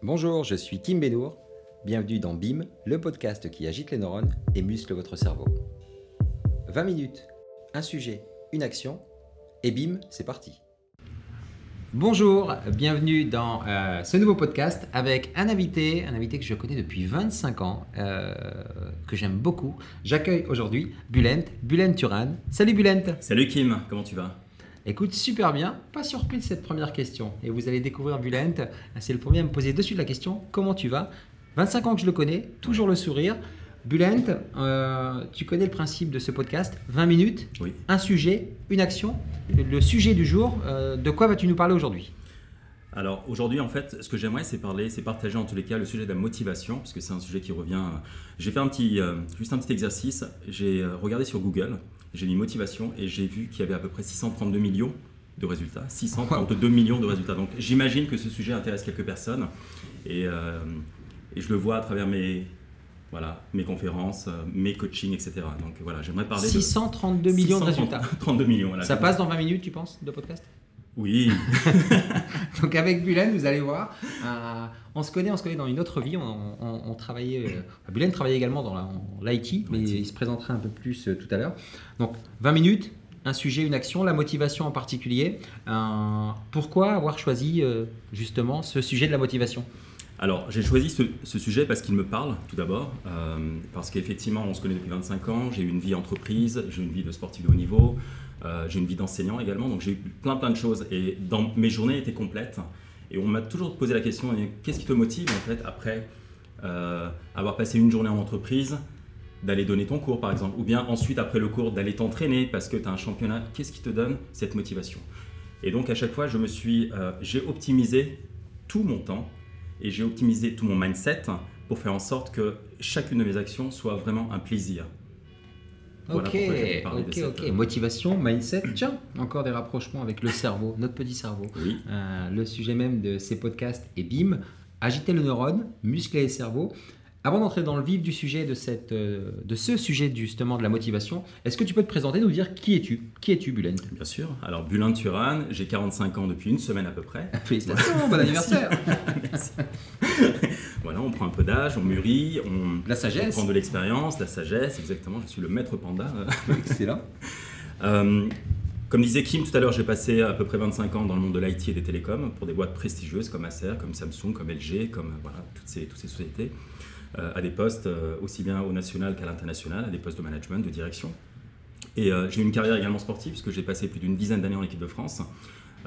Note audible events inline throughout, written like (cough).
Bonjour, je suis Kim Benour. Bienvenue dans BIM, le podcast qui agite les neurones et muscle votre cerveau. 20 minutes, un sujet, une action, et BIM, c'est parti. Bonjour, bienvenue dans euh, ce nouveau podcast avec un invité, un invité que je connais depuis 25 ans, euh, que j'aime beaucoup. J'accueille aujourd'hui Bulent, Bulent Turan. Salut Bulent Salut Kim, comment tu vas? Écoute, super bien. Pas surpris de cette première question. Et vous allez découvrir Bulent. C'est le premier à me poser dessus de la question comment tu vas? 25 ans que je le connais, toujours le sourire. Bulent, euh, tu connais le principe de ce podcast 20 minutes, Oui. un sujet, une action. Le sujet du jour, euh, de quoi vas-tu nous parler aujourd'hui? Alors aujourd'hui en fait, ce que j'aimerais c'est parler, c'est partager en tous les cas le sujet de la motivation, parce que c'est un sujet qui revient. J'ai fait un petit, euh, juste un petit exercice. J'ai euh, regardé sur Google, j'ai mis motivation et j'ai vu qu'il y avait à peu près 632 millions de résultats, 632 millions de résultats. Donc j'imagine que ce sujet intéresse quelques personnes et, euh, et je le vois à travers mes voilà mes conférences, euh, mes coachings, etc. Donc voilà, j'aimerais parler 632 de millions de résultats. 32 millions. Voilà. Ça passe dans 20 minutes, tu penses, de podcast? Oui. (laughs) Donc avec Bulen, vous allez voir, euh, on se connaît, on se connaît dans une autre vie. On, on- on travaillait, euh, Bulen travaillait également dans l'IT, mais IT. il se présentera un peu plus euh, tout à l'heure. Donc 20 minutes, un sujet, une action, la motivation en particulier. Pourquoi avoir choisi justement ce sujet de la motivation? Alors, j'ai choisi ce, ce sujet parce qu'il me parle, tout d'abord, parce qu'effectivement, on se connaît depuis 25 ans, j'ai eu une vie entreprise, j'ai eu une vie de sportif de haut niveau, j'ai une vie d'enseignant également, donc j'ai eu plein plein de choses, et dans, mes journées étaient complètes, et on m'a toujours posé la question, qu'est-ce qui te motive en fait après euh, avoir passé une journée en entreprise d'aller donner ton cours par exemple, ou bien ensuite après le cours d'aller t'entraîner parce que tu as un championnat, qu'est-ce qui te donne cette motivation? Et donc à chaque fois, je me suis, euh, j'ai optimisé tout mon temps et j'ai optimisé tout mon mindset pour faire en sorte que chacune de mes actions soit vraiment un plaisir. Voilà Ok, de ok, cette, ok. euh, Motivation, mindset, tiens, encore des rapprochements avec le cerveau, notre petit cerveau. Oui, Euh, le sujet même de ces podcasts est BIM, agiter le neurone, muscler le cerveau. Avant d'entrer dans le vif du sujet de, cette, euh, de ce sujet justement de la motivation, est-ce que tu peux te présenter, nous dire qui es-tu? Qui es-tu, Bulent? Bien sûr. Alors, Bulin Turan, j'ai 45 ans depuis une semaine à peu près. (laughs) Félicitations, bon anniversaire On prend un peu d'âge, on mûrit, on, La on sagesse prend de l'expérience, la sagesse, exactement. Je suis le maître panda. (laughs) Excellent. Euh, comme disait Kim tout à l'heure, j'ai passé à peu près 25 ans dans le monde de l'IT et des télécoms pour des boîtes prestigieuses comme Acer, comme Samsung, comme LG, comme voilà, toutes, ces, toutes ces sociétés, euh, à des postes euh, aussi bien au national qu'à l'international, à des postes de management, de direction. Et euh, j'ai eu une carrière également sportive, puisque j'ai passé plus d'une dizaine d'années en équipe de France.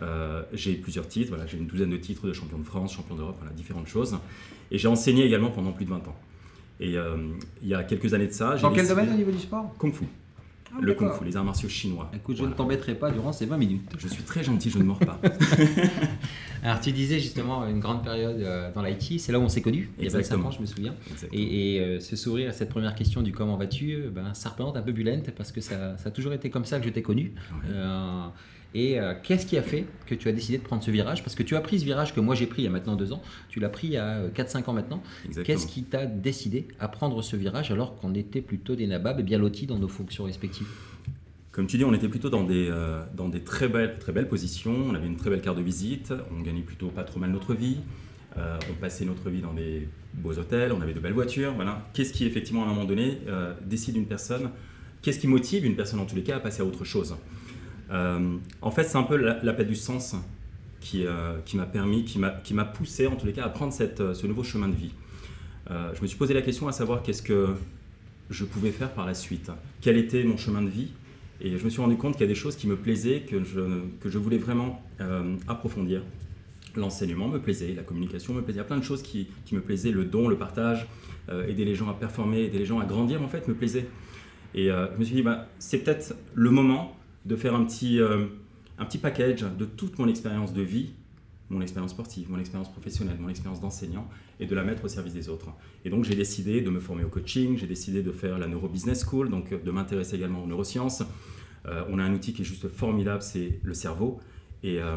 Euh, j'ai plusieurs titres, voilà, j'ai une douzaine de titres de champion de France, champion d'Europe, voilà, différentes choses. Et j'ai enseigné également pendant plus de 20 ans. Et euh, il y a quelques années de ça, j'ai Dans quel domaine au niveau du sport? Kung Fu. Ah, le Kung. Fu, les arts martiaux chinois. Écoute, je Voilà. ne t'embêterai pas durant ces 20 minutes. Je suis très gentil, je ne mords pas. (laughs) Alors, tu disais justement une grande période euh, dans l'IT, c'est là où on s'est connus, il y a 25 Exactement. ans, je me souviens. Exactement. Et, et, euh, ce sourire et cette première question du comment vas-tu, euh, ben, ça représente un peu Bulent parce que ça, ça a toujours été comme ça que je t'ai connu. Ouais. Euh, et euh, qu'est-ce qui a fait que tu as décidé de prendre ce virage? Parce que tu as pris ce virage que moi j'ai pris il y a maintenant deux ans, tu l'as pris il y a 4-5 ans maintenant. Qu'est-ce qui t'a décidé à prendre ce virage alors qu'on était plutôt des nababs et bien lotis dans nos fonctions respectives? Comme tu dis, on était plutôt dans des, euh, dans des très, belles, très belles positions, on avait une très belle carte de visite, on gagnait plutôt pas trop mal notre vie, euh, on passait notre vie dans des beaux hôtels, on avait de belles voitures. Voilà. Qu'est-ce qui, effectivement, à un moment donné, euh, décide une personne, qu'est-ce qui motive une personne, en tous les cas, à passer à autre chose? En fait, c'est un peu la- l'appel du sens qui, qui m'a permis, qui m'a poussé, en tous les cas, à prendre cette, ce nouveau chemin de vie. Je me suis posé la question à savoir qu'est-ce que je pouvais faire par la suite, quel était mon chemin de vie? Et je me suis rendu compte qu'il y a des choses qui me plaisaient, que je, que je voulais vraiment euh, approfondir. L'enseignement me plaisait, la communication me plaisait, il y a plein de choses qui, qui me plaisaient, le don, le partage, euh, aider les gens à performer, aider les gens à grandir en fait me plaisait. Et euh, je me suis dit, bah, c'est peut-être le moment de faire un petit, un petit package de toute mon expérience de vie, mon expérience sportive, mon expérience professionnelle, mon expérience d'enseignant, et de la mettre au service des autres. Et donc j'ai décidé de me former au coaching, j'ai décidé de faire la Neuro Business School, donc euh, de m'intéresser également aux neurosciences. Euh, on a un outil qui est juste formidable, c'est le cerveau. Et euh,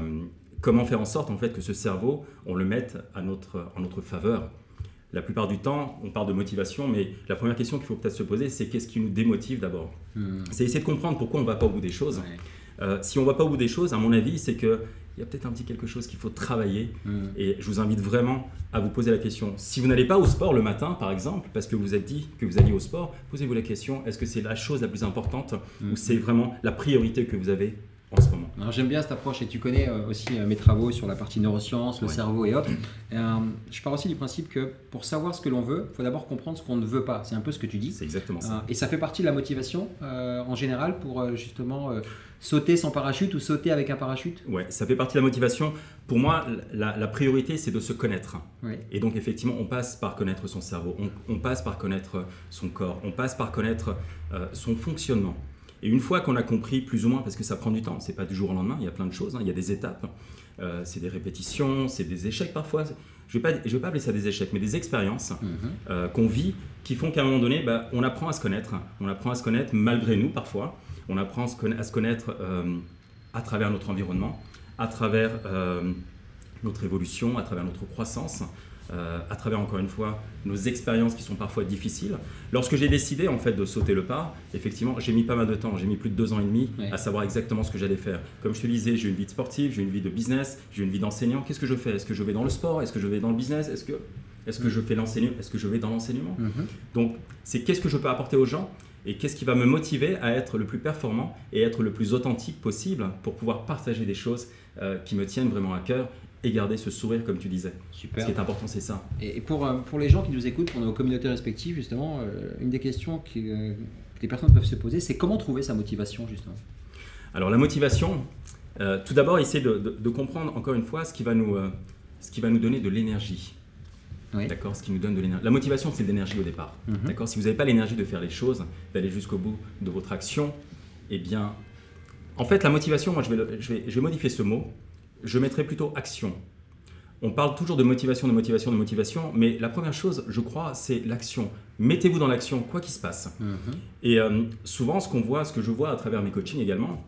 comment faire en sorte en fait que ce cerveau, on le mette à notre, en notre faveur? La plupart du temps, on parle de motivation, mais la première question qu'il faut peut-être se poser, c'est qu'est-ce qui nous démotive d'abord? Hmm. C'est essayer de comprendre pourquoi on ne va pas au bout des choses. Ouais. Euh, si on ne va pas au bout des choses, à mon avis, c'est qu'il il y a peut-être un petit quelque chose qu'il faut travailler. Mm. Et je vous invite vraiment à vous poser la question. Si vous n'allez pas au sport le matin, par exemple, parce que vous êtes dit que vous alliez au sport, posez-vous la question, est-ce que c'est la chose la plus importante Mm. ou c'est vraiment la priorité que vous avez Alors, J'aime bien cette approche et tu connais euh, aussi euh, mes travaux sur la partie neurosciences, le Ouais. cerveau et autres. Et, euh, je pars aussi du principe que pour savoir ce que l'on veut, il faut d'abord comprendre ce qu'on ne veut pas. C'est un peu ce que tu dis. C'est exactement ça. Et ça fait partie de la motivation euh, en général pour justement euh, sauter sans parachute ou sauter avec un parachute. Ouais, ça fait partie de la motivation. Pour moi, la, la priorité, c'est de se connaître. Oui. Et donc, effectivement, on passe par connaître son cerveau, on, on passe par connaître son corps, on passe par connaître son fonctionnement. Et une fois qu'on a compris plus ou moins, parce que ça prend du temps, c'est pas du jour au lendemain, il y a plein de choses, hein, il y a des étapes, euh, c'est des répétitions, c'est des échecs parfois. Je vais pas, je vais pas appeler ça des échecs, mais des expériences Mhm. euh, qu'on vit qui font qu'à un moment donné, bah, on apprend à se connaître. On apprend à se connaître malgré nous parfois. On apprend à se connaître euh, à travers notre environnement, à travers notre évolution, à travers notre croissance, euh, à travers encore une fois nos expériences qui sont parfois difficiles. Lorsque j'ai décidé en fait de sauter le pas, effectivement, j'ai mis pas mal de temps. J'ai mis plus de deux ans et demi Ouais. à savoir exactement ce que j'allais faire. Comme je te disais, j'ai une vie de sportif, j'ai une vie de business, j'ai une vie d'enseignant. Qu'est-ce que je fais? Est-ce que je vais dans le sport? Est-ce que je vais dans le business? Est-ce que est-ce que je fais l'enseignement? Est-ce que je vais dans l'enseignement? Mhm. donc, c'est qu'est-ce que je peux apporter aux gens et qu'est-ce qui va me motiver à être le plus performant et être le plus authentique possible pour pouvoir partager des choses euh, qui me tiennent vraiment à cœur et garder ce sourire comme tu disais. Ce Super. qui est important, c'est ça. Et pour, euh, pour les gens qui nous écoutent, pour nos communautés respectives, justement, euh, une des questions euh, que les personnes peuvent se poser, c'est comment trouver sa motivation, justement? Alors la motivation, euh, tout d'abord, essayer de, de- de comprendre encore une fois ce qui va nous, euh, ce qui va nous donner de l'énergie. Oui. D'accord, ce qui nous donne de l'énergie. La motivation, c'est de l'énergie au départ. Mhm. D'accord, si vous n'avez pas l'énergie de faire les choses, d'aller jusqu'au bout de votre action, eh bien, en fait, la motivation, moi, je vais, je vais, je vais modifier ce mot. Je mettrai plutôt action. On parle toujours de motivation, de motivation, de motivation, mais la première chose, je crois, c'est l'action. Mettez-vous dans l'action, quoi qu'il se passe. Mhm. Et euh, souvent, ce qu'on voit, ce que je vois à travers mes coachings également,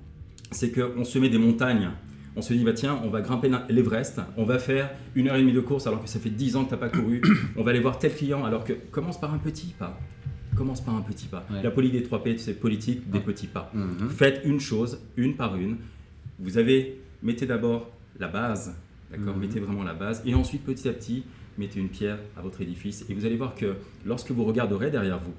c'est qu'on se met des montagnes. On se dit, bah tiens, on va grimper l'Everest, on va faire une heure et demie de course alors que ça fait 10 ans que tu n'as pas couru, on va aller voir tel client alors que commence par un petit pas. Commence par un petit pas. Ouais. La politique des 3 P, c'est politique des petits pas. Mhm. Faites une chose, une par une. Vous avez, mettez d'abord la base, d'accord Mhm. Mettez vraiment la base, et ensuite petit à petit, mettez une pierre à votre édifice. Et vous allez voir que lorsque vous regarderez derrière vous,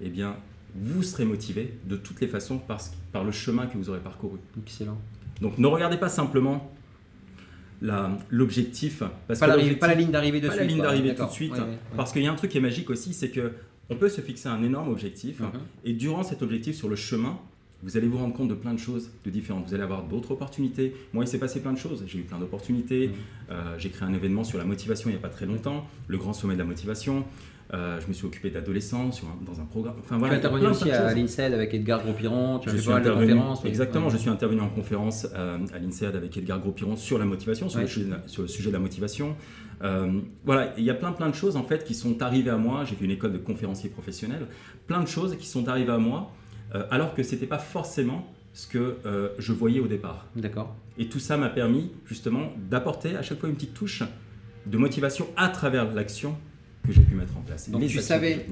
eh bien, vous serez motivé de toutes les façons parce- par le chemin que vous aurez parcouru. Excellent. Donc ne regardez pas simplement la- l'objectif, parce Pas, pas la ligne d'arrivée de suite. la ligne d'arrivée tout de suite, parce qu'il y a un truc qui est magique aussi, c'est que on peut se fixer un énorme objectif, Mhm. et durant cet objectif, sur le chemin, vous allez vous rendre compte de plein de choses de différentes. Vous allez avoir d'autres opportunités. Moi, il s'est passé plein de choses. J'ai eu plein d'opportunités. Mhm. Euh, j'ai créé un événement sur la motivation il n'y a pas très longtemps, le grand sommet de la motivation. Euh, je me suis occupé d'adolescents dans un programme. Enfin Tu voilà, intervenu aussi à l'INSEAD avec Edgar Gros-Piron, tu as Je fait suis pas mal de conférences. exactement, Ouais. je suis intervenu en conférence euh, à l'INSEAD avec Edgar Gros-Piron sur la motivation, sur, Ouais. le, sujet de la, sur le sujet de la motivation. Euh, voilà, il y a plein plein de choses en fait qui sont arrivées à moi. J'ai fait une école de conférencier professionnel, plein de choses qui sont arrivées à moi euh, alors que c'était pas forcément ce que euh, je voyais au départ. D'accord. Et tout ça m'a permis justement d'apporter à chaque fois une petite touche de motivation à travers l'action que j'ai pu mettre en place. Donc Les tu savais-.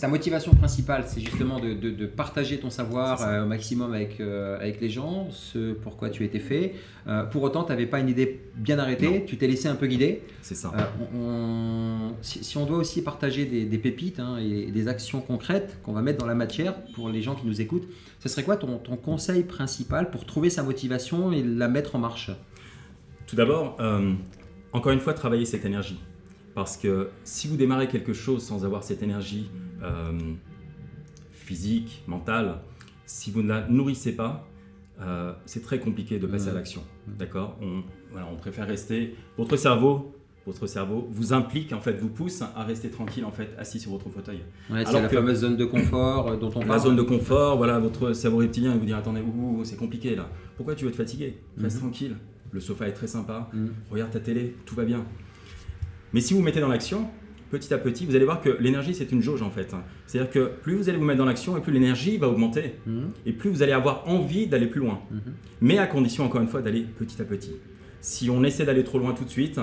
Ta motivation principale, c'est justement de, de- de partager ton savoir euh, au maximum avec, euh, avec les gens, ce pourquoi tu étais fait. Euh, pour autant, tu n'avais pas une idée bien arrêtée, Non. tu t'es laissé un peu guider. C'est ça. On- si, si on doit aussi partager des, des pépites hein, et des actions concrètes qu'on va mettre dans la matière pour les gens qui nous écoutent, ce serait quoi ton, ton conseil principal pour trouver sa motivation et la mettre en marche? Tout d'abord, encore une fois, travailler cette énergie. Parce que si vous démarrez quelque chose sans avoir cette énergie euh, physique, mentale, si vous ne la nourrissez pas, euh, c'est très compliqué de passer à l'action. D'accord? On, voilà, on préfère rester. Votre cerveau, votre cerveau vous implique, en fait, vous pousse à rester tranquille, en fait, assis sur votre fauteuil. Ouais, C'est la que- fameuse zone de confort euh, dont on La parle. zone de confort, voilà, votre cerveau reptilien, il vous dit attendez, c'est compliqué là. Pourquoi tu veux te fatiguer Reste Mhm. tranquille. Le sofa est très sympa. Regarde ta télé, tout va bien. Mais si vous vous mettez dans l'action, petit à petit, vous allez voir que l'énergie, c'est une jauge en fait. C'est-à-dire que plus vous allez vous mettre dans l'action et plus l'énergie va augmenter. Mhm. Et plus vous allez avoir envie d'aller plus loin. Mhm. Mais à condition, encore une fois, d'aller petit à petit. Si on essaie d'aller trop loin tout de suite,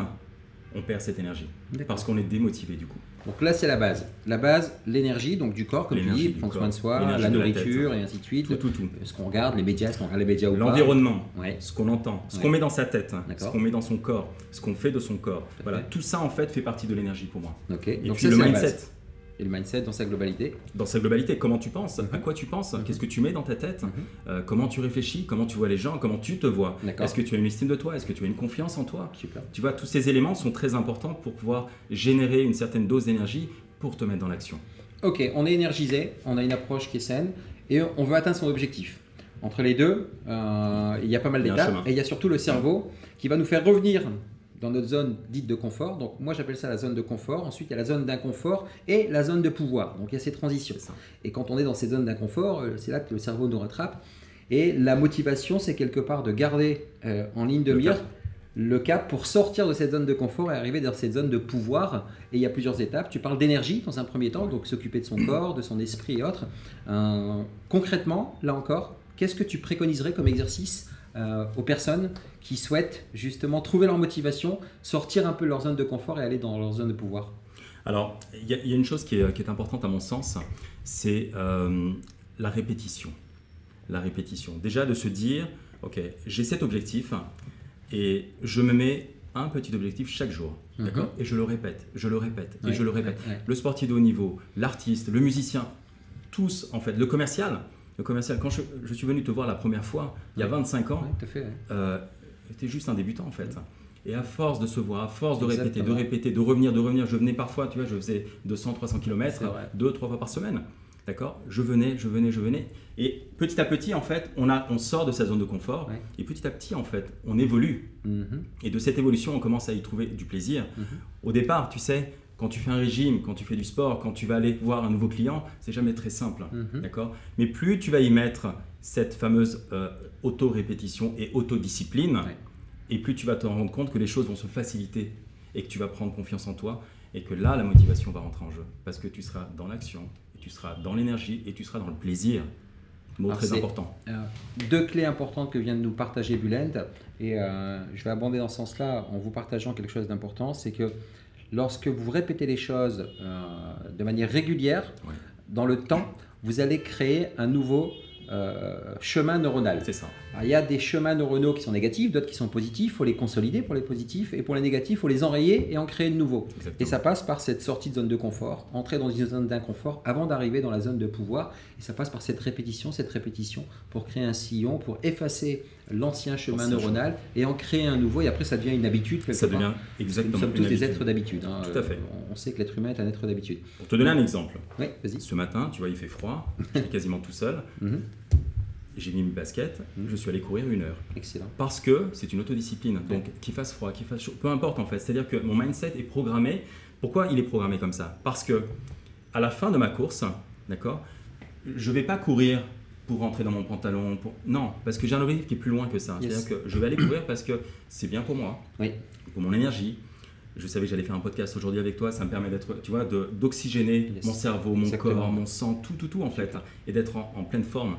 on perd cette énergie. Parce qu'on est démotivé du coup. Donc là, c'est la base. La base, l'énergie, donc du corps, comme tu dis, prendre soin de soi, la nourriture tête. et ainsi de suite. Tout, tout, tout. Ce qu'on regarde, les médias, qu'on regarde les médias ou pas L'environnement, Ouais. ce qu'on entend, ce Ouais. qu'on met dans sa tête, ce qu'on met dans son corps, ce qu'on fait de son corps. à Voilà, fait. tout ça en fait fait partie de l'énergie pour moi. Et donc puis ça, le la mindset, base. Et le mindset dans sa globalité. dans sa globalité, comment tu penses, Mhm. à quoi tu penses, Mhm. qu'est-ce que tu mets dans ta tête, Mhm. euh, comment tu réfléchis, comment tu vois les gens, comment tu te vois? Est-ce que tu as une estime de toi, est-ce que tu as une confiance en toi? Super. Tu vois, tous ces éléments sont très importants pour pouvoir générer une certaine dose d'énergie pour te mettre dans l'action. Ok, on est énergisé, on a une approche qui est saine et on veut atteindre son objectif. Entre les deux, euh, il y a pas mal d'étapes et il y a surtout le cerveau qui va nous faire revenir dans notre zone dite de confort. Donc moi j'appelle ça la zone de confort. Ensuite il y a la zone d'inconfort et la zone de pouvoir. Donc il y a ces transitions. Et quand on est dans ces zones d'inconfort, euh, c'est là que le cerveau nous rattrape. Et la motivation, c'est quelque part de garder euh, en ligne de mire le cap pour sortir de cette zone de confort et arriver dans cette zone de pouvoir. Et il y a plusieurs étapes. Tu parles d'énergie dans un premier temps, donc s'occuper de son corps, de son esprit et autres. Euh, concrètement, là encore, qu'est-ce que tu préconiserais comme exercice euh, aux personnes qui souhaitent justement trouver leur motivation, sortir un peu de leur zone de confort et aller dans leur zone de pouvoir Alors, il y, a- il y a une chose qui est, qui est importante à mon sens, c'est euh, la répétition. La répétition. Déjà de se dire, ok, j'ai cet objectif et je me mets un petit objectif chaque jour. Mhm. D'accord? Et je le répète, je le répète, et je le répète. ouais, ouais. Le sportif de haut niveau, l'artiste, le musicien, tous en fait, le commercial. Le commercial, quand je, je suis venu te voir la première fois, il y a Ouais. 25 ans, à fait. ouais. euh, juste un débutant en fait. Et à force de se voir, à force de répéter, de répéter, de revenir, de revenir, je venais parfois, tu vois, je faisais 200, 300 km, deux, trois fois par semaine. D'accord? Je venais, je venais, je venais. Et petit à petit, en fait, on, a, on sort de sa zone de confort. Ouais. Et petit à petit, en fait, on évolue. Mhm. Et de cette évolution, on commence à y trouver du plaisir. Mhm. Au départ, tu sais, quand tu fais un régime, quand tu fais du sport, quand tu vas aller voir un nouveau client, c'est jamais très simple. Mhm. D'accord? Mais plus tu vas y mettre cette fameuse euh, auto-répétition et autodiscipline, Ouais. et plus tu vas te rendre compte que les choses vont se faciliter et que tu vas prendre confiance en toi et que là, la motivation va rentrer en jeu. Parce que tu seras dans l'action, tu seras dans l'énergie et tu seras dans le plaisir. Mot Alors, très important. Euh, deux clés importantes que vient de nous partager Bulent, et euh, je vais abonder dans ce sens-là en vous partageant quelque chose d'important, c'est que lorsque vous répétez les choses euh, de manière régulière, dans le temps, vous allez créer un nouveau euh, chemin neuronal. C'est ça. Alors, il y a des chemins neuronaux qui sont négatifs, d'autres qui sont positifs, il faut les consolider pour les positifs, et pour les négatifs, il faut les enrayer et en créer de nouveaux. Exactement. Et ça passe par cette sortie de zone de confort, entrer dans une zone d'inconfort avant d'arriver dans la zone de pouvoir. Et ça passe par cette répétition, cette répétition pour créer un sillon, pour effacer l'ancien chemin neuronal et en créer un nouveau. Et après, ça devient une habitude. quelque Ça part. devient exactement Nous sommes tous des êtres d'habitude. hein. Tout à fait. On sait que l'être humain est un être d'habitude. Pour te donner un exemple, Oui, vas-y. ce matin, tu vois, il fait froid, (laughs) j'étais quasiment tout seul, Mhm. J'ai mis mes baskets, Mhm. je suis allé courir une heure. Excellent. Parce que c'est une autodiscipline. Donc qu'il fasse froid, qu'il fasse chaud, peu importe en fait. C'est-à-dire que mon mindset est programmé. Pourquoi il est programmé comme ça? Parce que à la fin de ma course, d'accord, je vais pas courir pour rentrer dans mon pantalon. Pour... Non, parce que j'ai un objectif qui est plus loin que ça. Yes. C'est-à-dire que je vais aller courir parce que c'est bien pour moi, Oui. pour mon énergie. Je savais que j'allais faire un podcast aujourd'hui avec toi. Ça me permet d'être, tu vois, d'oxygéner Yes. mon cerveau, mon Exactement. corps, mon sang, tout, tout, tout en fait, et d'être en, en pleine forme.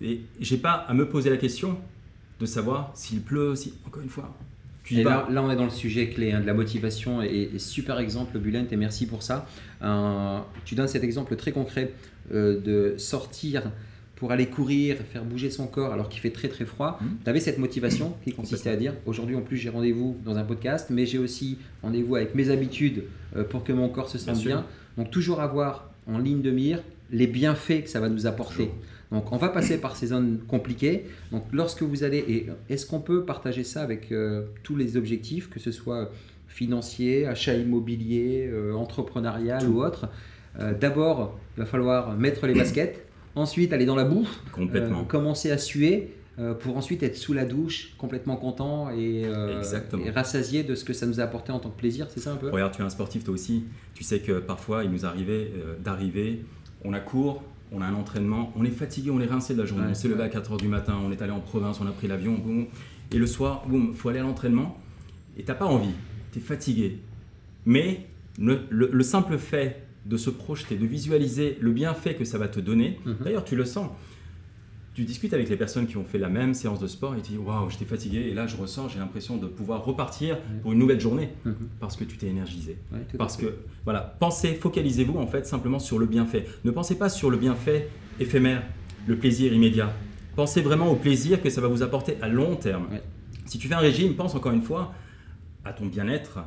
Et j'ai pas à me poser la question de savoir s'il pleut, si encore une fois. Et là, là, on est dans le sujet clé hein, de la motivation et, et super exemple, Bulent, et merci pour ça. Euh, tu donnes cet exemple très concret euh, de sortir pour aller courir, faire bouger son corps alors qu'il fait très très froid. Mhm. Tu avais cette motivation (coughs) qui consistait à dire aujourd'hui en plus j'ai rendez-vous dans un podcast, mais j'ai aussi rendez-vous avec mes habitudes euh, pour que mon corps se sente bien. Donc toujours avoir en ligne de mire les bienfaits que ça va nous apporter. Donc on va passer par ces zones compliquées. Donc lorsque vous allez, et est-ce qu'on peut partager ça avec euh, tous les objectifs, que ce soit financier, achat immobilier, euh, entrepreneurial Tout. ou autre? Euh, D'abord, il va falloir mettre les baskets, ensuite aller dans la boue, Complètement. euh, commencer à suer. euh, pour ensuite être sous la douche, complètement content et, euh, rassasié de ce que ça nous a apporté en tant que plaisir, c'est ça un peu? Regarde, tu es un sportif toi aussi. Tu sais que parfois il nous arrivait euh, d'arriver, on a cours, on a un entraînement, on est fatigué, on est rincé de la journée. Ouais, on s'est levé à 4 h du matin, on est allé en province, on a pris l'avion, boum. Et le soir, boum, faut aller à l'entraînement. Et t'as pas envie, tu es fatigué. Mais le, le- le simple fait de se projeter, de visualiser le bienfait que ça va te donner, Mhm. d'ailleurs tu le sens. Tu discutes avec les personnes qui ont fait la même séance de sport et tu dis waouh, j'étais fatigué et là je ressens, j'ai l'impression de pouvoir repartir pour une nouvelle journée Mhm. parce que tu t'es énergisé. Ouais, Parce que voilà, pensez, focalisez-vous en fait simplement sur le bienfait. Ne pensez pas sur le bienfait éphémère, le plaisir immédiat. Pensez vraiment au plaisir que ça va vous apporter à long terme. Ouais. Si tu fais un régime, pense encore une fois à ton bien-être,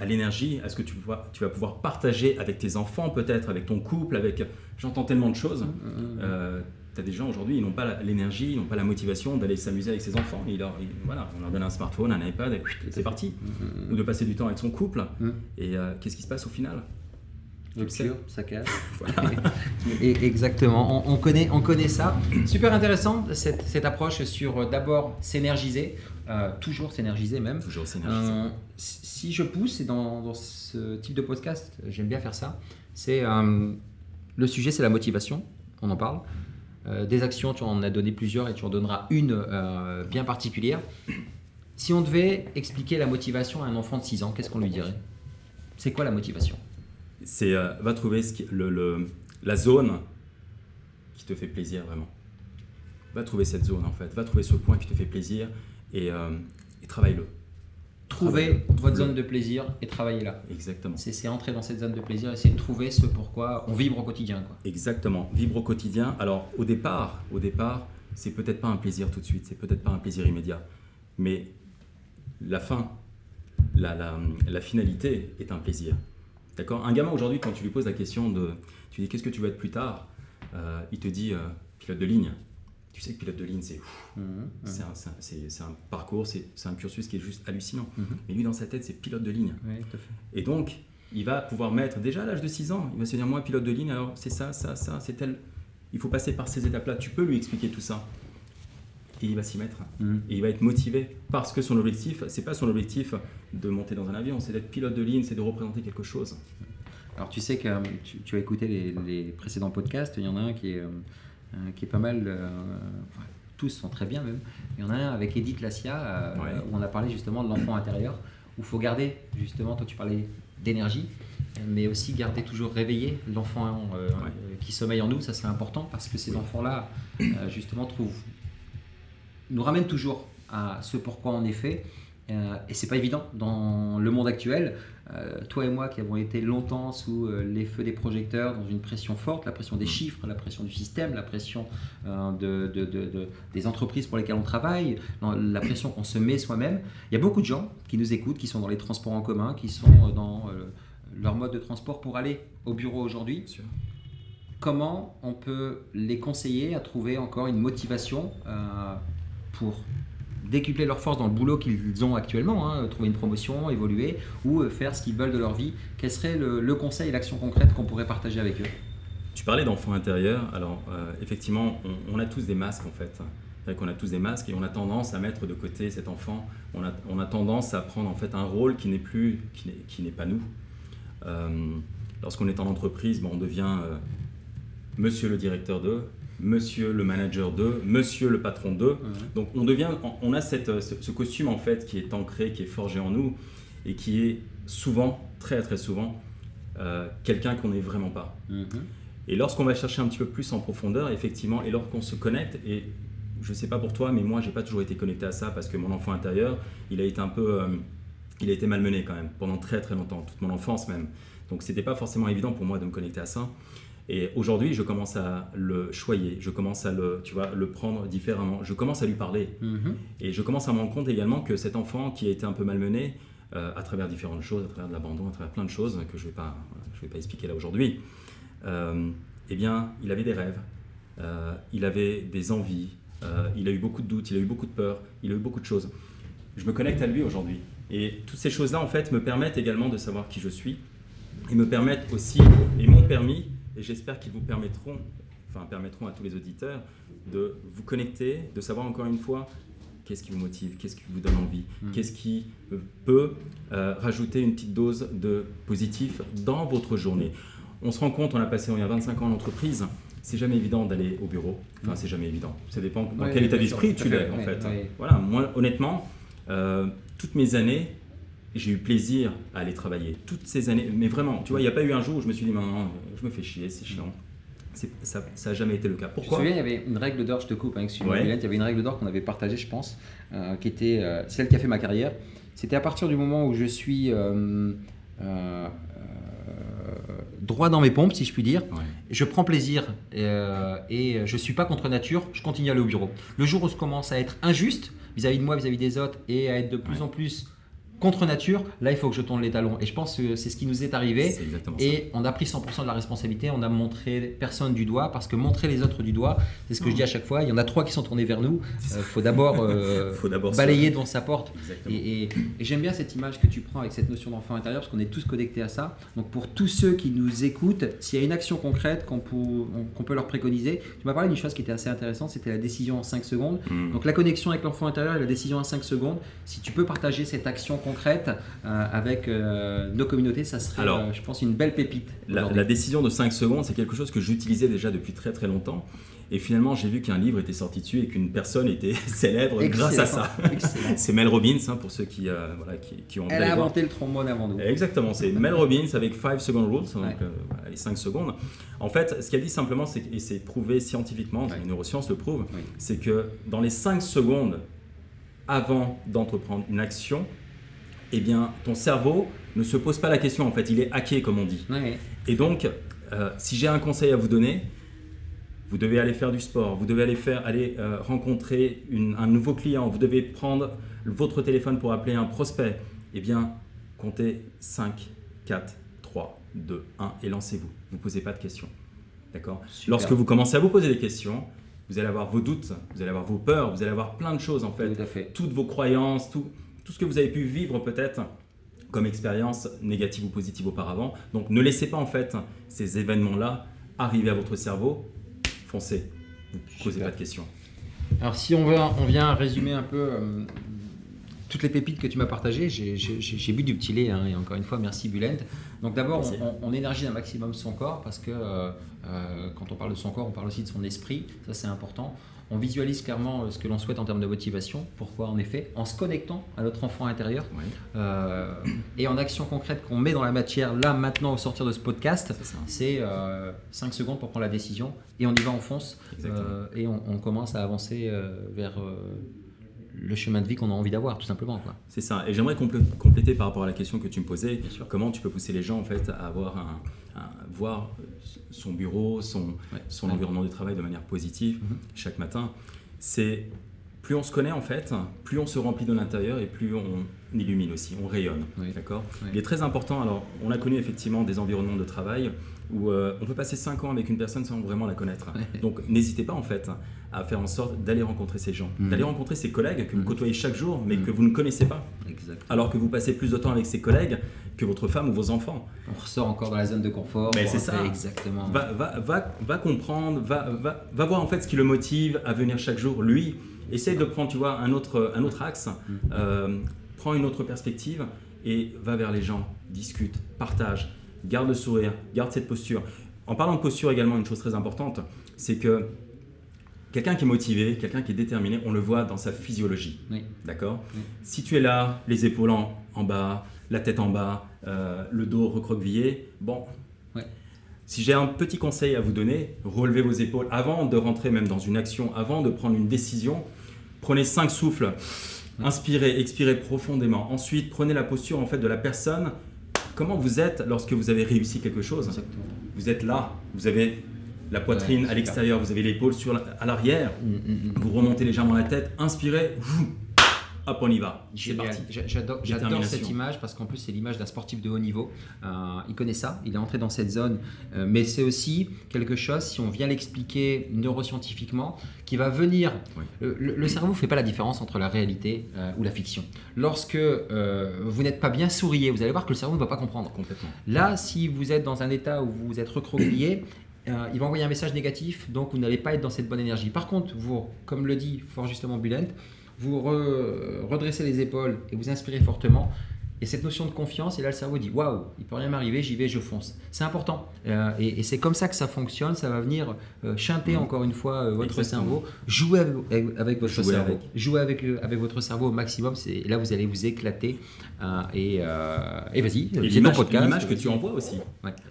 à l'énergie, à ce que tu vas, tu vas pouvoir partager avec tes enfants peut-être, avec ton couple, avec... J'entends tellement de choses. Mhm. Tu as des gens aujourd'hui, ils n'ont pas l'énergie, ils n'ont pas la motivation d'aller s'amuser avec ses enfants. Ils leur- ils- voilà, on leur donne un smartphone, un iPad, et c'est parti. Ou de passer du temps avec son couple. Mhm. Et euh, qu'est-ce qui se passe au final? Rupture, saccage. (laughs) (laughs) Et exactement, on, on connaît, on connaît ça. Super intéressant cette, cette approche sur euh, d'abord s'énergiser, euh, toujours s'énergiser même. Toujours s'énergiser. Euh, si je pousse, et dans, dans ce type de podcast, j'aime bien faire ça, c'est le sujet, c'est la motivation, on en parle. Euh, des actions, tu en as donné plusieurs et tu en donneras une euh, bien particulière. Si on devait expliquer la motivation à un enfant de 6 ans, qu'est-ce qu'on lui dirait? C'est quoi la motivation? C'est euh, va trouver le, la zone qui te fait plaisir vraiment. Va trouver cette zone en fait. Va trouver ce point qui te fait plaisir et travaille-le. Trouver votre zone de plaisir et travailler là. Exactement. C'est c'est entrer dans cette zone de plaisir, essayer de trouver ce pourquoi on vibre au quotidien. Quoi. Exactement. Vivre au quotidien. Alors au départ, au départ, c'est peut-être pas un plaisir tout de suite. C'est peut-être pas un plaisir immédiat. Mais la fin, la, la, la finalité est un plaisir. D'accord? Un gamin aujourd'hui, quand tu lui poses la question de, tu dis qu'est-ce que tu veux être plus tard, Euh, il te dit euh, pilote de ligne. Tu sais que pilote de ligne, c'est un, c'est un- parcours, c'est un cursus qui est juste hallucinant. Mhm. Mais lui, dans sa tête, c'est pilote de ligne. Oui, tout à fait. Et donc, il va pouvoir mettre, déjà à l'âge de 6 ans, il va se dire, moi, pilote de ligne, alors c'est ça, ça, ça, c'est tel. Il faut passer par ces étapes-là. Tu peux lui expliquer tout ça. Et il va s'y mettre. Mhm. Et il va être motivé parce que son objectif, c'est pas son objectif de monter dans un avion, c'est d'être pilote de ligne, c'est de représenter quelque chose. Alors tu sais que euh, tu, tu as écouté les, les précédents podcasts, il y en a un qui est, euh, qui est pas mal, euh, enfin, tous sont très bien même. Il y en a un avec Edith Lassia euh, Ouais. où on a parlé justement de l'enfant intérieur, où il faut garder justement, toi tu parlais d'énergie, mais aussi garder toujours réveillé l'enfant euh, Ouais. euh, qui sommeille en nous, ça c'est important parce que ces Oui. enfants-là euh, justement trouvent, nous ramènent toujours à ce pourquoi on est fait. Euh, et c'est pas évident dans le monde actuel. Euh, toi et moi qui avons été longtemps sous euh, les feux des projecteurs, dans une pression forte, la pression des Mm. chiffres, la pression du système, la pression de, de- de- de- des entreprises pour lesquelles on travaille, la pression qu'on se met soi-même. Il y a beaucoup de gens qui nous écoutent, qui sont dans les transports en commun, qui sont dans leur mode de transport pour aller au bureau aujourd'hui. Comment on peut les conseiller à trouver encore une motivation pour décupler leur force dans le boulot qu'ils ont actuellement, hein, trouver une promotion, évoluer ou euh, faire ce qu'ils veulent de leur vie Quel serait le, conseil et l'action concrète qu'on pourrait partager avec eux? Tu parlais d'enfant intérieur. Alors, euh, effectivement, on, on a tous des masques en fait. Qu'on a tous des masques et on a tendance à mettre de côté cet enfant. On a, on tendance à prendre en fait un rôle qui n'est plus, qui n'est, pas nous. Euh, lorsqu'on est en entreprise, on devient monsieur le directeur de, monsieur le manager de, monsieur le patron de. Donc on devient, on a cette, ce, ce costume en fait qui est ancré, qui est forgé en nous et qui est souvent, très très souvent, euh, quelqu'un qu'on n'est vraiment pas. Et lorsqu'on va chercher un petit peu plus en profondeur, effectivement, et lorsqu'on se connecte, et je ne sais pas pour toi, mais moi, j'ai pas toujours été connecté à ça parce que mon enfant intérieur, il a été un peu, euh, il a été malmené quand même pendant très très longtemps, toute mon enfance même. Donc c'était pas forcément évident pour moi de me connecter à ça. Et aujourd'hui, je commence à le choyer, je commence à le, tu vois, le prendre différemment. Je commence à lui parler. Mhm. Et je commence à me rendre compte également que cet enfant qui a été un peu malmené, euh, à travers différentes choses, à travers de l'abandon, à travers plein de choses que je ne vais, pas- je vais pas expliquer là aujourd'hui, euh, eh bien, il avait des rêves, euh, il avait des envies, il a eu beaucoup de doutes, il a eu beaucoup de peurs, il a eu beaucoup de choses. Je me connecte à lui aujourd'hui. Et toutes ces choses-là, en fait, me permettent également de savoir qui je suis et me permettent aussi, et m'ont permis, et j'espère qu'ils vous permettront, enfin permettront à tous les auditeurs, de vous connecter, de savoir encore une fois qu'est-ce qui vous motive, qu'est-ce qui vous donne envie, Mhm. qu'est-ce qui euh, peut euh, rajouter une petite dose de positif dans votre journée. On se rend compte, on a passé il y a 25 ans en entreprise, c'est jamais évident d'aller au bureau. Enfin, Mhm. c'est jamais évident. Ça dépend dans Ouais, quel état d'esprit tu l'es, en ouais, fait. ouais. Voilà, moi, honnêtement, euh, toutes mes années, j'ai eu plaisir à aller travailler. Toutes ces années, mais vraiment, tu vois, il n'y a pas eu un jour où je me suis dit, non, non, je me fais chier, c'est chiant. ça n'a jamais été le cas. Pourquoi Je me souviens, il y avait une règle d'or, je te coupe, hein, excuse-moi, il y avait une règle d'or qu'on avait partagée, je pense, euh, qui était euh, celle qui a fait ma carrière. C'était à partir du moment où je suis euh, droit dans mes pompes, si je puis dire. Je prends plaisir et je ne suis pas contre nature, je continue à aller au bureau. Le jour où je commence à être injuste vis-à-vis de moi, vis-à-vis des autres et à être de plus en plus contre nature, là il faut que je tourne les talons. Et je pense que c'est ce qui nous est arrivé. et on a pris 100% de la responsabilité, on a montré personne du doigt, parce que montrer les autres du doigt, c'est ce que je dis à chaque fois, il y en a trois qui sont tournés vers nous, il euh, faut d'abord euh, (laughs) balayer devant sa porte. Et, j'aime bien cette image que tu prends avec cette notion d'enfant intérieur, parce qu'on est tous connectés à ça. Donc pour tous ceux qui nous écoutent, s'il y a une action concrète qu'on peut, peut, leur préconiser, tu m'as parlé d'une chose qui était assez intéressante, c'était la décision en 5 secondes. Hmm. Donc la connexion avec l'enfant intérieur et la décision en 5 secondes, si tu peux partager cette action concrète euh, avec euh, nos communautés, ça serait, euh, je pense, une belle pépite. La, décision de 5 secondes, c'est quelque chose que j'utilisais déjà depuis très très longtemps. Et finalement, j'ai vu qu'un livre était sorti dessus et qu'une personne était (laughs) célèbre grâce à ça. c'est Mel Robbins, hein, pour ceux qui, voilà, qui, ont. Elle a inventé le trombone avant nous. Exactement, c'est Mel Robbins avec 5 second rules, donc les 5 secondes. En fait, ce qu'elle dit simplement, et c'est prouvé scientifiquement, les neurosciences le prouvent, c'est que dans les 5 secondes avant d'entreprendre une action, eh bien, ton cerveau ne se pose pas la question, en fait, il est hacké, comme on dit. Et donc, euh, si j'ai un conseil à vous donner, vous devez aller faire du sport, vous devez aller, faire, aller euh, rencontrer un nouveau client, vous devez prendre votre téléphone pour appeler un prospect, eh bien, comptez 5, 4, 3, 2, 1 et lancez-vous. Vous ne posez pas de questions. D'accord? Lorsque vous commencez à vous poser des questions, vous allez avoir vos doutes, vous allez avoir vos peurs, vous allez avoir plein de choses en fait. Tout à fait. Toutes vos croyances, tout, tout ce que vous avez pu vivre peut-être comme expérience négative ou positive auparavant. Donc ne laissez pas en fait ces événements-là arriver à votre cerveau. Foncez. Vous ne posez pas de questions. Alors si on, veut, on vient résumer un peu euh, toutes les pépites que tu m'as partagées, j'ai bu du petit lait, hein, et encore une fois, merci Bulent. Donc d'abord, on, énergise un maximum son corps, parce que euh, euh, quand on parle de son corps, on parle aussi de son esprit, ça c'est important. On visualise clairement euh, ce que l'on souhaite en termes de motivation. Pourquoi En effet, en se connectant à notre enfant intérieur. Et en action concrète qu'on met dans la matière, là, maintenant, au sortir de ce podcast, c'est 5 secondes pour prendre la décision. Et on y va, on fonce. Et on, on, commence à avancer vers le chemin de vie qu'on a envie d'avoir, tout simplement. C'est ça. Et j'aimerais compléter par rapport à la question que tu me posais. Comment tu peux pousser les gens en fait à avoir un, voir son bureau, son, son environnement de travail de manière positive mm-hmm. chaque matin? C'est plus on se connaît en fait, plus on se remplit de l'intérieur et plus on illumine aussi, on rayonne. D'accord? Il est très important. Alors, on a connu effectivement des environnements de travail où euh, on peut passer 5 ans avec une personne sans vraiment la connaître. Donc n'hésitez pas en fait à faire en sorte d'aller rencontrer ces gens, mm. d'aller rencontrer ces collègues que vous mm. côtoyez chaque jour mais mm. que vous ne connaissez pas. Alors que vous passez plus de temps avec ces collègues que votre femme ou vos enfants. On ressort encore dans la zone de confort. Mais c'est ça. Exactement. Va, va, va, va comprendre, va, va, va, voir en fait ce qui le motive à venir chaque jour. Lui, essaye de prendre tu vois, un, autre, un autre axe, euh, prends une autre perspective et va vers les gens, discute, partage garde le sourire, garde cette posture. En parlant de posture également, une chose très importante, c'est que quelqu'un qui est motivé, quelqu'un qui est déterminé, on le voit dans sa physiologie. D'accord? Si tu es là, les épaules en, bas, la tête en bas, euh, le dos recroquevillé, bon. Si j'ai un petit conseil à vous donner, relevez vos épaules avant de rentrer même dans une action, avant de prendre une décision. Prenez cinq souffles, inspirez, expirez profondément. Ensuite, prenez la posture en fait de la personne comment vous êtes lorsque vous avez réussi quelque chose Vous êtes là, vous avez la poitrine à l'extérieur, vous avez l'épaule sur à l'arrière, mm, mm, mm. vous remontez légèrement la tête, inspirez, hop, on y va. J'adore cette image parce qu'en plus, c'est l'image d'un sportif de haut niveau. Euh, il connaît ça, il est entré dans cette zone. Euh, mais c'est aussi quelque chose, si on vient l'expliquer neuroscientifiquement, qui va venir. Le, cerveau ne fait pas la différence entre la réalité euh, ou la fiction. Lorsque vous n'êtes pas bien, souriez. Vous allez voir que le cerveau ne va pas comprendre. Complètement. Là, si vous êtes dans un état où vous êtes recroquevillé, il va envoyer un message négatif, donc vous n'allez pas être dans cette bonne énergie. Par contre, vous, comme le dit fort justement Bulent, vous redressez les épaules et vous inspirez fortement, Et cette notion de confiance, et là le cerveau dit waouh, il peut rien m'arriver, j'y vais, je fonce. C'est important. Euh, et, c'est comme ça que ça fonctionne. Ça va venir euh, chanter mm. encore une fois euh, votre cerveau. Jouer avec, votre cerveau. Avec. Jouer avec, avec votre cerveau au maximum. Là, vous allez vous éclater. et, et vas-y, l'image que tu envoies aussi.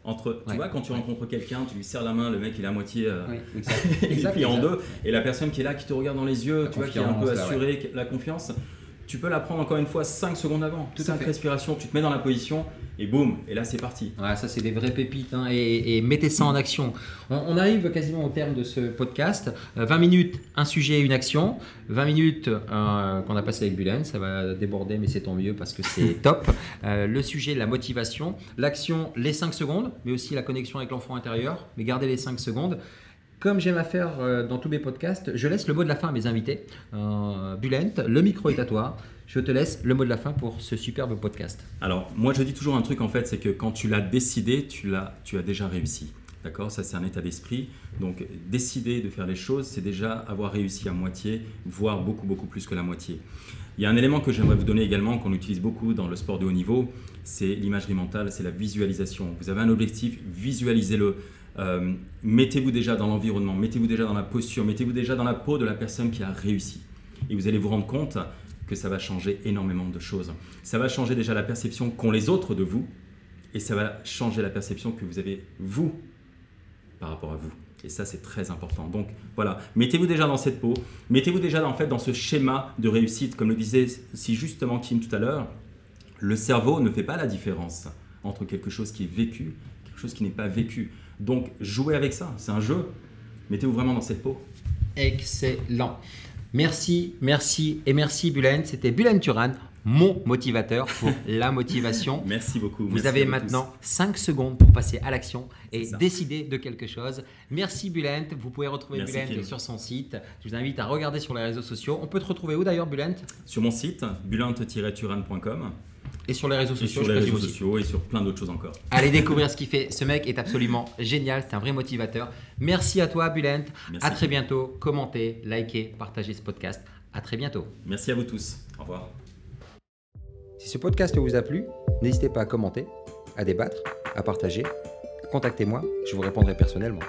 Entre, tu vois, quand tu rencontres quelqu'un, tu lui serres la main, le mec il est à moitié (laughs) exact. en deux, et la personne qui est là, qui te regarde dans les yeux, tu vois, qui est un peu assurée, la confiance tu peux la prendre encore une fois 5 secondes avant. Toute une respiration, tu te mets dans la position et boum, et là c'est parti. Ouais, ça c'est des vraies pépites hein, et, mettez ça en action. On, arrive quasiment au terme de ce podcast. 20 euh, minutes, un sujet, une action. 20 minutes euh, qu'on a passé avec Bulen, ça va déborder mais c'est tant mieux parce que c'est (laughs) top. Euh, le sujet, la motivation. L'action, les 5 secondes, mais aussi la connexion avec l'enfant intérieur, mais gardez les 5 secondes. Comme j'aime à faire euh, dans tous mes podcasts, je laisse le mot de la fin à mes invités. Euh, Bulent, le micro est à toi. Je te laisse le mot de la fin pour ce superbe podcast. Alors, moi, je dis toujours un truc en fait, c'est que quand tu l'as décidé, tu, l'as, tu as déjà réussi. D'accord? Ça, c'est un état d'esprit. Donc, décider de faire les choses, c'est déjà avoir réussi à moitié, voire beaucoup, beaucoup plus que la moitié. Il y a un élément que j'aimerais vous donner également, qu'on utilise beaucoup dans le sport de haut niveau, c'est l'imagerie mentale, c'est la visualisation. Vous avez un objectif, visualisez-le. Euh, mettez-vous déjà dans l'environnement, mettez-vous déjà dans la posture, mettez-vous déjà dans la peau de la personne qui a réussi. Et vous allez vous rendre compte que ça va changer énormément de choses. Ça va changer déjà la perception qu'ont les autres de vous, et ça va changer la perception que vous avez vous par rapport à vous. Et ça, c'est très important. Donc voilà, mettez-vous déjà dans cette peau, mettez-vous déjà en fait dans ce schéma de réussite, comme le disait si justement Kim tout à l'heure. Le cerveau ne fait pas la différence entre quelque chose qui est vécu, quelque chose qui n'est pas vécu. Donc jouez avec ça, c'est un jeu. Mettez-vous vraiment dans cette peau. Excellent. Merci, merci et merci Bulen. C'était Bulen Turan, mon motivateur pour (laughs) la motivation. Merci beaucoup. Vous avez maintenant 5 secondes pour passer à l'action et décider de quelque chose. Merci Bulent. Vous pouvez retrouver Bulent sur son site. Je vous invite à regarder sur les réseaux sociaux. On peut te retrouver où d'ailleurs Bulent Sur mon site, bulent-turan.com. Et sur les réseaux sociaux. Et sur les réseaux sociaux et sur plein d'autres choses encore. Allez (laughs) découvrir ce qu'il fait. Ce mec est absolument génial. C'est un vrai motivateur. Merci à toi, Bulent. À très bientôt. Commentez, likez, partagez ce podcast. À très bientôt. Merci à vous tous. Au revoir. Si ce podcast vous a plu, n'hésitez pas à commenter, à débattre, à partager. Contactez-moi, je vous répondrai personnellement.